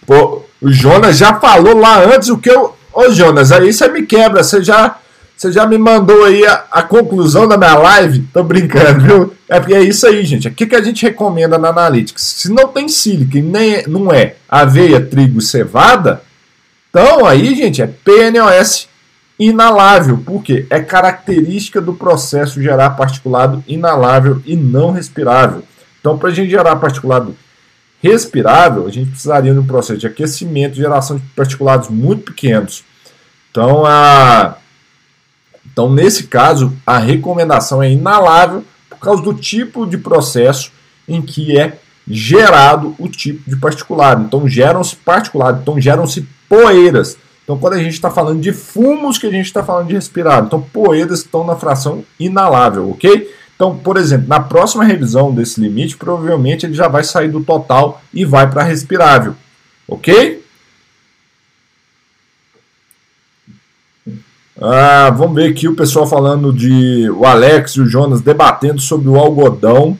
Pô, o Jonas já falou lá antes o que eu. Ô Jonas, aí você me quebra, você já você já me mandou aí a, a, conclusão da minha live? Tô brincando, viu? É porque é isso aí, gente. O que, que a gente recomenda na Analytics? Se não tem sílica e nem é, não é aveia, trigo cevada, então aí, gente, é PNOS inalável. Por quê? É característica do processo gerar particulado inalável e não respirável. Então, para a gente gerar particulado respirável, a gente precisaria de um processo de aquecimento, geração de particulados muito pequenos. Então, a então, nesse caso, a recomendação é inalável por causa do tipo de processo em que é gerado o tipo de particulado. Então, geram-se particulados, então geram-se poeiras. Então, quando a gente está falando de fumos, que a gente está falando de respirado. Então, poeiras estão na fração inalável, ok? Então, por exemplo, na próxima revisão desse limite, provavelmente ele já vai sair do total e vai para respirável, ok? Ah, vamos ver aqui o pessoal falando de o Alex e o Jonas debatendo sobre o algodão.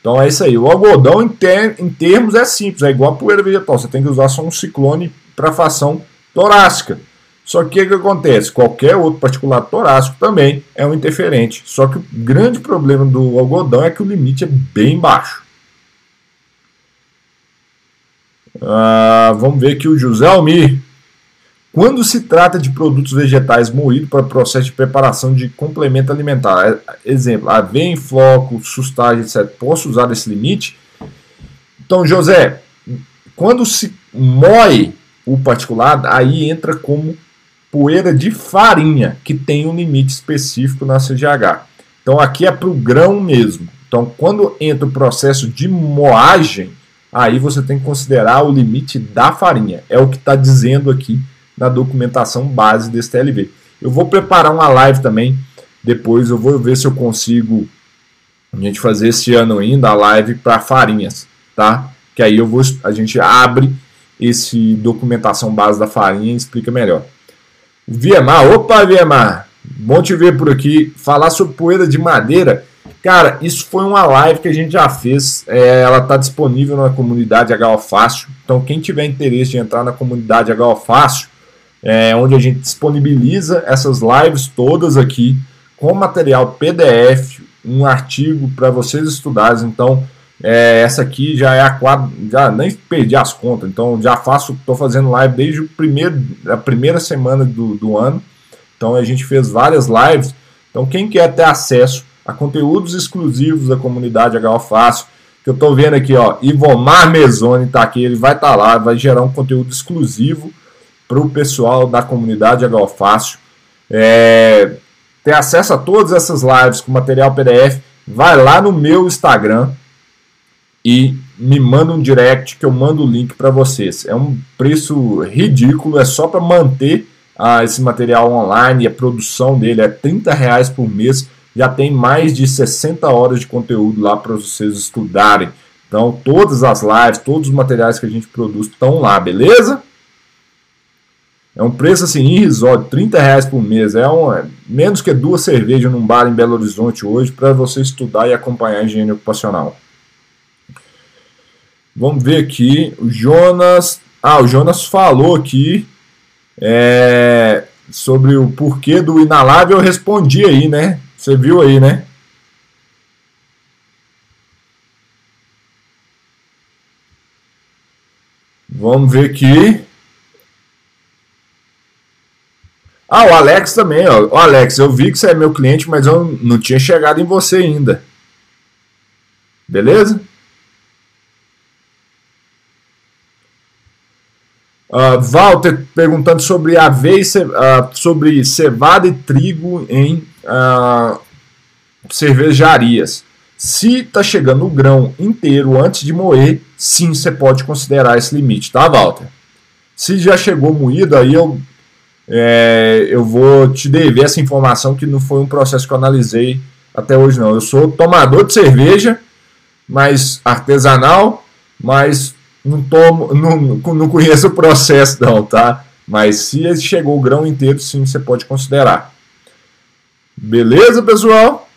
Então é isso aí. O algodão, em, ter, em termos, é simples, é igual a poeira vegetal. Você tem que usar só um ciclone para fação torácica. Só que o que acontece? Qualquer outro particulado torácico também é um interferente. Só que o grande problema do algodão é que o limite é bem baixo. Uh, vamos ver aqui o José Almir. Quando se trata de produtos vegetais moídos para processo de preparação de complemento alimentar, é, exemplo, aveia em floco, sustagem, etc., posso usar esse limite? Então, José, quando se moe o particulado, aí entra como poeira de farinha, que tem um limite específico na CGH. Então, aqui é para o grão mesmo. Então, quando entra o processo de moagem, aí você tem que considerar o limite da farinha. É o que está dizendo aqui na documentação base desse TLV. Eu vou preparar uma live também, depois eu vou ver se eu consigo a gente fazer esse ano ainda a live para farinhas, tá? Que aí eu vou, a gente abre esse documentação base da farinha explica melhor. Viemar, opa Viemar, bom te ver por aqui. Falar sobre poeira de madeira, cara, isso foi uma live que a gente já fez. É, ela está disponível na comunidade Fácil. Então quem tiver interesse de entrar na comunidade Fácil, é, onde a gente disponibiliza essas lives todas aqui com material PDF, um artigo para vocês estudarem. Então, é, essa aqui já é a quadra, já nem perdi as contas, então já faço, estou fazendo live desde o primeiro, a primeira semana do, do ano. Então a gente fez várias lives. Então, quem quer ter acesso a conteúdos exclusivos da comunidade HO Fácil, que eu estou vendo aqui, ó, Ivomar Mesoni está aqui, ele vai estar tá lá, vai gerar um conteúdo exclusivo para o pessoal da comunidade HO Fácil. É, ter acesso a todas essas lives com material PDF, vai lá no meu Instagram e me manda um direct que eu mando o link para vocês. É um preço ridículo, é só para manter ah, esse material online, a produção dele é 30 reais por mês, já tem mais de 60 horas de conteúdo lá para vocês estudarem. Então, todas as lives, todos os materiais que a gente produz estão lá, beleza? É um preço assim irrisório, 30 reais por mês. É, um, é menos que duas cervejas num bar em Belo Horizonte hoje para você estudar e acompanhar a higiene ocupacional. Vamos ver aqui. O Jonas. Ah, o Jonas falou aqui é, sobre o porquê do inalável. Eu respondi aí, né? Você viu aí, né? Vamos ver aqui. Ah, o Alex também, ó. O Alex, eu vi que você é meu cliente, mas eu não tinha chegado em você ainda. Beleza? Uh, Walter perguntando sobre aveia, uh, sobre cevada e trigo em uh, cervejarias. Se está chegando o grão inteiro antes de moer, sim, você pode considerar esse limite, tá, Walter? Se já chegou moído, aí eu é, eu vou te dever essa informação que não foi um processo que eu analisei até hoje não. Eu sou tomador de cerveja, mas artesanal, mas não tomo, não, não conheço o processo não, tá? Mas se chegou o grão inteiro, sim, você pode considerar. Beleza, pessoal?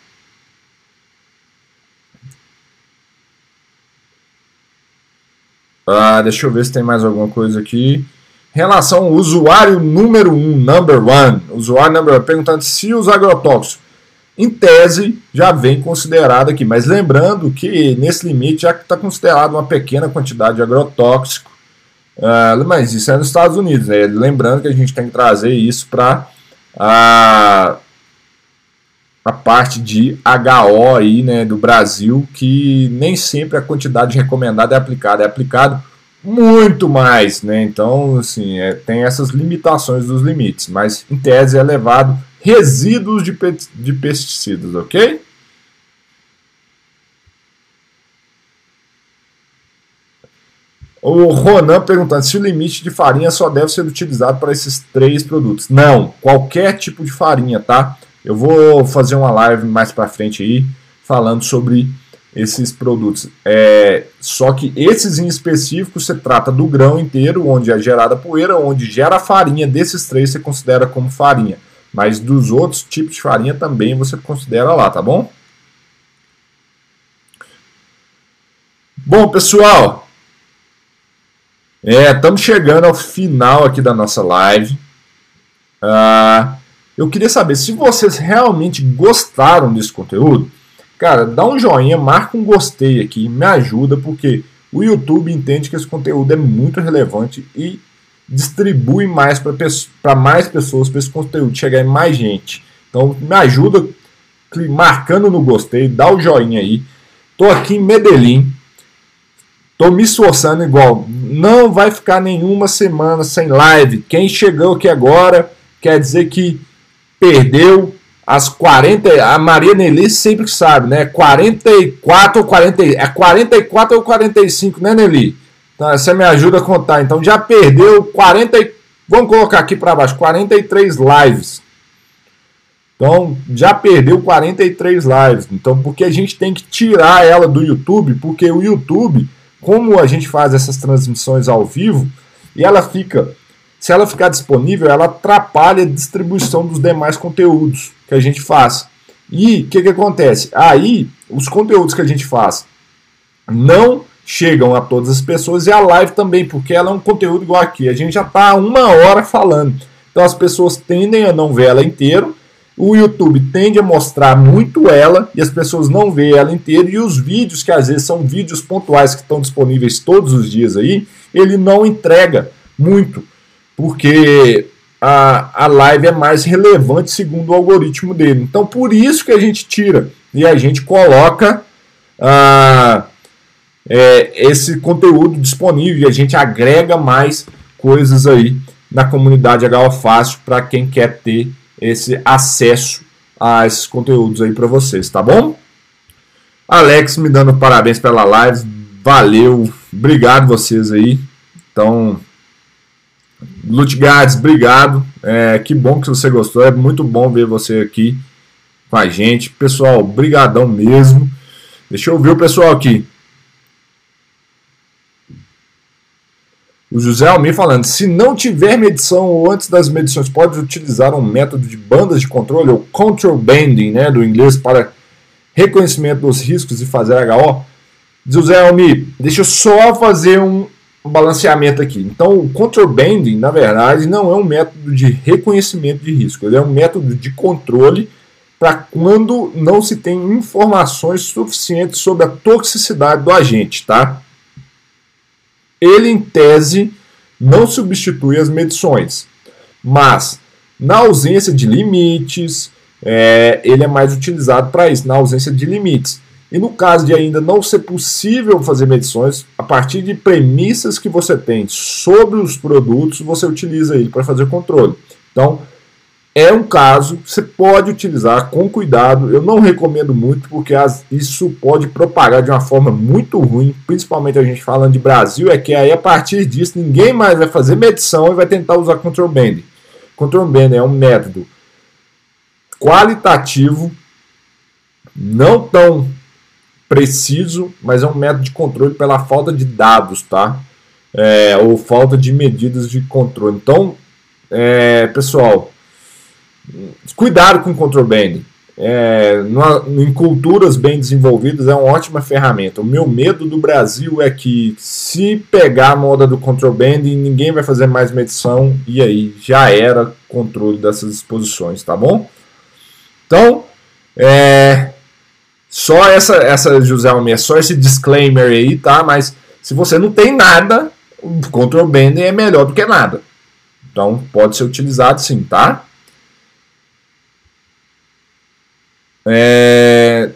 Ah, deixa eu ver se tem mais alguma coisa aqui relação ao usuário número 1, um, number one, usuário number one, perguntando se os agrotóxicos, em tese, já vem considerado aqui. Mas lembrando que nesse limite já está considerado uma pequena quantidade de agrotóxico. Uh, mas isso é nos Estados Unidos. Né? Lembrando que a gente tem que trazer isso para a, a parte de HO aí, né, do Brasil, que nem sempre a quantidade recomendada é aplicada. É aplicado muito mais, né? Então, assim, é, tem essas limitações dos limites, mas em tese é levado resíduos de, pe de pesticidas, ok? O Ronan perguntando se o limite de farinha só deve ser utilizado para esses três produtos. Não, qualquer tipo de farinha, tá? Eu vou fazer uma live mais para frente aí falando sobre esses produtos. É, só que esses em específico você trata do grão inteiro, onde é gerada poeira, onde gera farinha. Desses três você considera como farinha. Mas dos outros tipos de farinha também você considera lá, tá bom? Bom, pessoal, estamos é, chegando ao final aqui da nossa live. Uh, eu queria saber se vocês realmente gostaram desse conteúdo. Cara, dá um joinha, marca um gostei aqui, me ajuda, porque o YouTube entende que esse conteúdo é muito relevante e distribui mais para mais pessoas, para esse conteúdo chegar em mais gente. Então me ajuda marcando no gostei, dá o joinha aí. Tô aqui em Medellín, tô me esforçando igual. Não vai ficar nenhuma semana sem live. Quem chegou aqui agora quer dizer que perdeu as 40. A Maria Nelly sempre sabe, né? 44 ou 40. É 44 ou 45, né, Nelly? Então, você me ajuda a contar. Então já perdeu 40. Vamos colocar aqui para baixo: 43 lives. Então, já perdeu 43 lives. Então, porque a gente tem que tirar ela do YouTube, porque o YouTube, como a gente faz essas transmissões ao vivo, e ela fica, se ela ficar disponível, ela atrapalha a distribuição dos demais conteúdos que a gente faz. E o que, que acontece? Aí, os conteúdos que a gente faz não chegam a todas as pessoas e a live também, porque ela é um conteúdo igual aqui. A gente já está uma hora falando. Então as pessoas tendem a não ver ela inteiro o YouTube tende a mostrar muito ela e as pessoas não veem ela inteira. E os vídeos, que às vezes são vídeos pontuais que estão disponíveis todos os dias aí, ele não entrega muito, porque a, a live é mais relevante segundo o algoritmo dele. Então, por isso que a gente tira e a gente coloca ah, é, esse conteúdo disponível e a gente agrega mais coisas aí na comunidade HO Fácil para quem quer ter esse acesso a esses conteúdos aí para vocês, tá bom? Alex me dando parabéns pela live, valeu, obrigado vocês aí. Então, Lutgades, obrigado. É, que bom que você gostou, é muito bom ver você aqui com a gente. Pessoal, brigadão mesmo. Deixa eu ver o pessoal aqui. O José Almir falando, se não tiver medição ou antes das medições, pode utilizar um método de bandas de controle, ou control banding, né, do inglês, para reconhecimento dos riscos e fazer HO. José Almir, deixa eu só fazer um balanceamento aqui. Então, o control banding, na verdade, não é um método de reconhecimento de risco, ele é um método de controle para quando não se tem informações suficientes sobre a toxicidade do agente, tá? Ele, em tese, não substitui as medições, mas na ausência de limites, é, ele é mais utilizado para isso, na ausência de limites. E no caso de ainda não ser possível fazer medições, a partir de premissas que você tem sobre os produtos, você utiliza ele para fazer controle. Então, é um caso que você pode utilizar com cuidado. Eu não recomendo muito, porque as, isso pode propagar de uma forma muito ruim, principalmente a gente falando de Brasil, é que aí a partir disso ninguém mais vai fazer medição e vai tentar usar control banding. Control banding é um método qualitativo, não tão preciso, mas é um método de controle pela falta de dados, tá? É, ou falta de medidas de controle. Então, é, pessoal, cuidado com o control banding. É, em culturas bem desenvolvidas é uma ótima ferramenta. O meu medo do Brasil é que se pegar a moda do control banding, ninguém vai fazer mais medição e aí já era controle dessas exposições, tá bom? Então, é, só essa, essa José Almeida, só esse disclaimer aí, tá? Mas se você não tem nada, o control banding é melhor do que nada. Então pode ser utilizado sim, tá? É...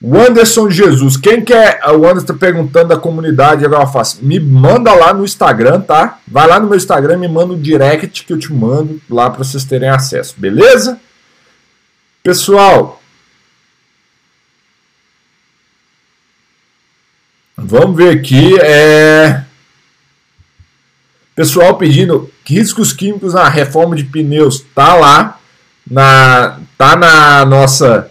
O Anderson Jesus, quem quer? O Anderson está perguntando da comunidade agora faço. Me manda lá no Instagram, tá? Vai lá no meu Instagram, me manda um direct que eu te mando lá para vocês terem acesso, beleza? Pessoal, vamos ver aqui. É... Pessoal pedindo riscos químicos na reforma de pneus, tá lá na tá na nossa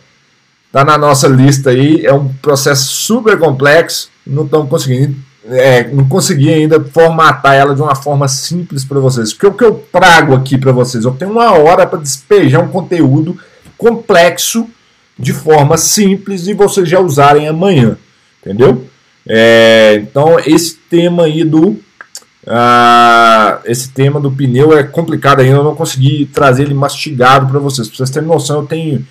tá na nossa lista aí. É um processo super complexo. Não estamos conseguindo é, não consegui ainda formatar ela de uma forma simples para vocês. Porque o que eu trago aqui para vocês, eu tenho uma hora para despejar um conteúdo complexo de forma simples e vocês já usarem amanhã, entendeu? É, então esse tema aí do ah, esse tema do pneu é complicado ainda, eu não consegui trazer ele mastigado para vocês. Para vocês terem noção, eu tenho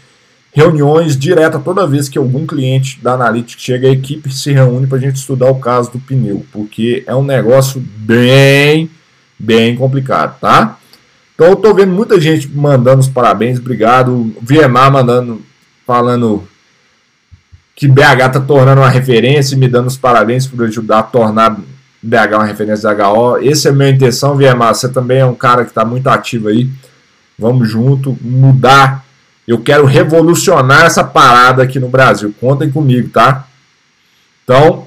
reuniões diretas toda vez que algum cliente da Analytics chega, a equipe se reúne para a gente estudar o caso do pneu, porque é um negócio bem, bem complicado, tá? Então eu tô vendo muita gente mandando os parabéns, obrigado. VMA mandando, falando que BH tá tornando uma referência e me dando os parabéns por ajudar a tornar BH uma referência da HO. Essa é minha intenção, VMA. Você também é um cara que está muito ativo aí. Vamos junto, mudar eu quero revolucionar essa parada aqui no Brasil. Contem comigo, tá? Então,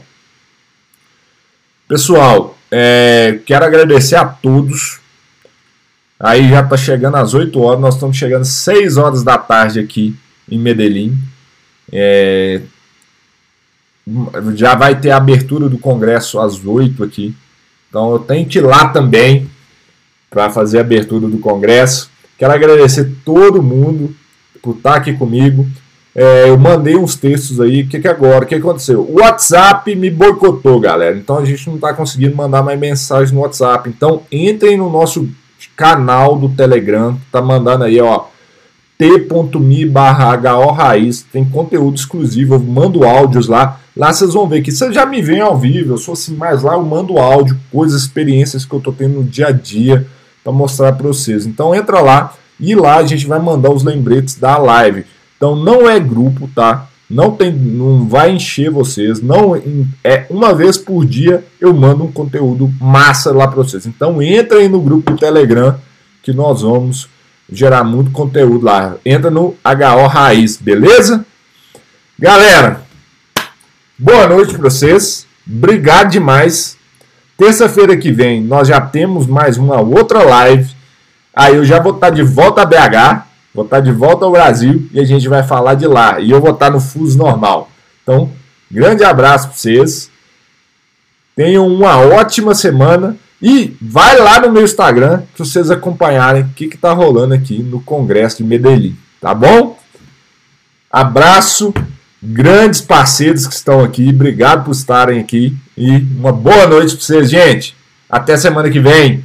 pessoal, é, quero agradecer a todos. Aí já está chegando às 8 horas, nós estamos chegando às 6 horas da tarde aqui em Medellín. É, já vai ter a abertura do congresso às 8 aqui. Então eu tenho que ir lá também para fazer a abertura do congresso. Quero agradecer todo mundo por estar aqui comigo. É, eu mandei uns textos aí. O que, que agora? O que aconteceu? O WhatsApp me boicotou, galera. Então a gente não está conseguindo mandar mais mensagem no WhatsApp. Então entrem no nosso canal do Telegram. Tá mandando aí, ó. t.me barra. Tem conteúdo exclusivo. Eu mando áudios lá. Lá vocês vão ver que vocês já me veem ao vivo. Eu sou assim, mas lá eu mando áudio, coisas, experiências que eu tô tendo no dia a dia para mostrar para vocês. Então entra lá e lá a gente vai mandar os lembretes da live. Então não é grupo, tá? Não tem, não vai encher vocês. Não é uma vez por dia eu mando um conteúdo massa lá para vocês. Então entra aí no grupo do Telegram que nós vamos gerar muito conteúdo lá. Entra no HO Raiz, beleza? Galera, boa noite para vocês. Obrigado demais. Terça-feira que vem nós já temos mais uma outra live Aí eu já vou estar tá de volta a BH, vou estar tá de volta ao Brasil e a gente vai falar de lá. E eu vou estar tá no fuso normal. Então, grande abraço para vocês. Tenham uma ótima semana. E vai lá no meu Instagram para vocês acompanharem o que está rolando aqui no Congresso de Medellín. Tá bom? Abraço, grandes parceiros que estão aqui. Obrigado por estarem aqui. E uma boa noite para vocês, gente. Até semana que vem.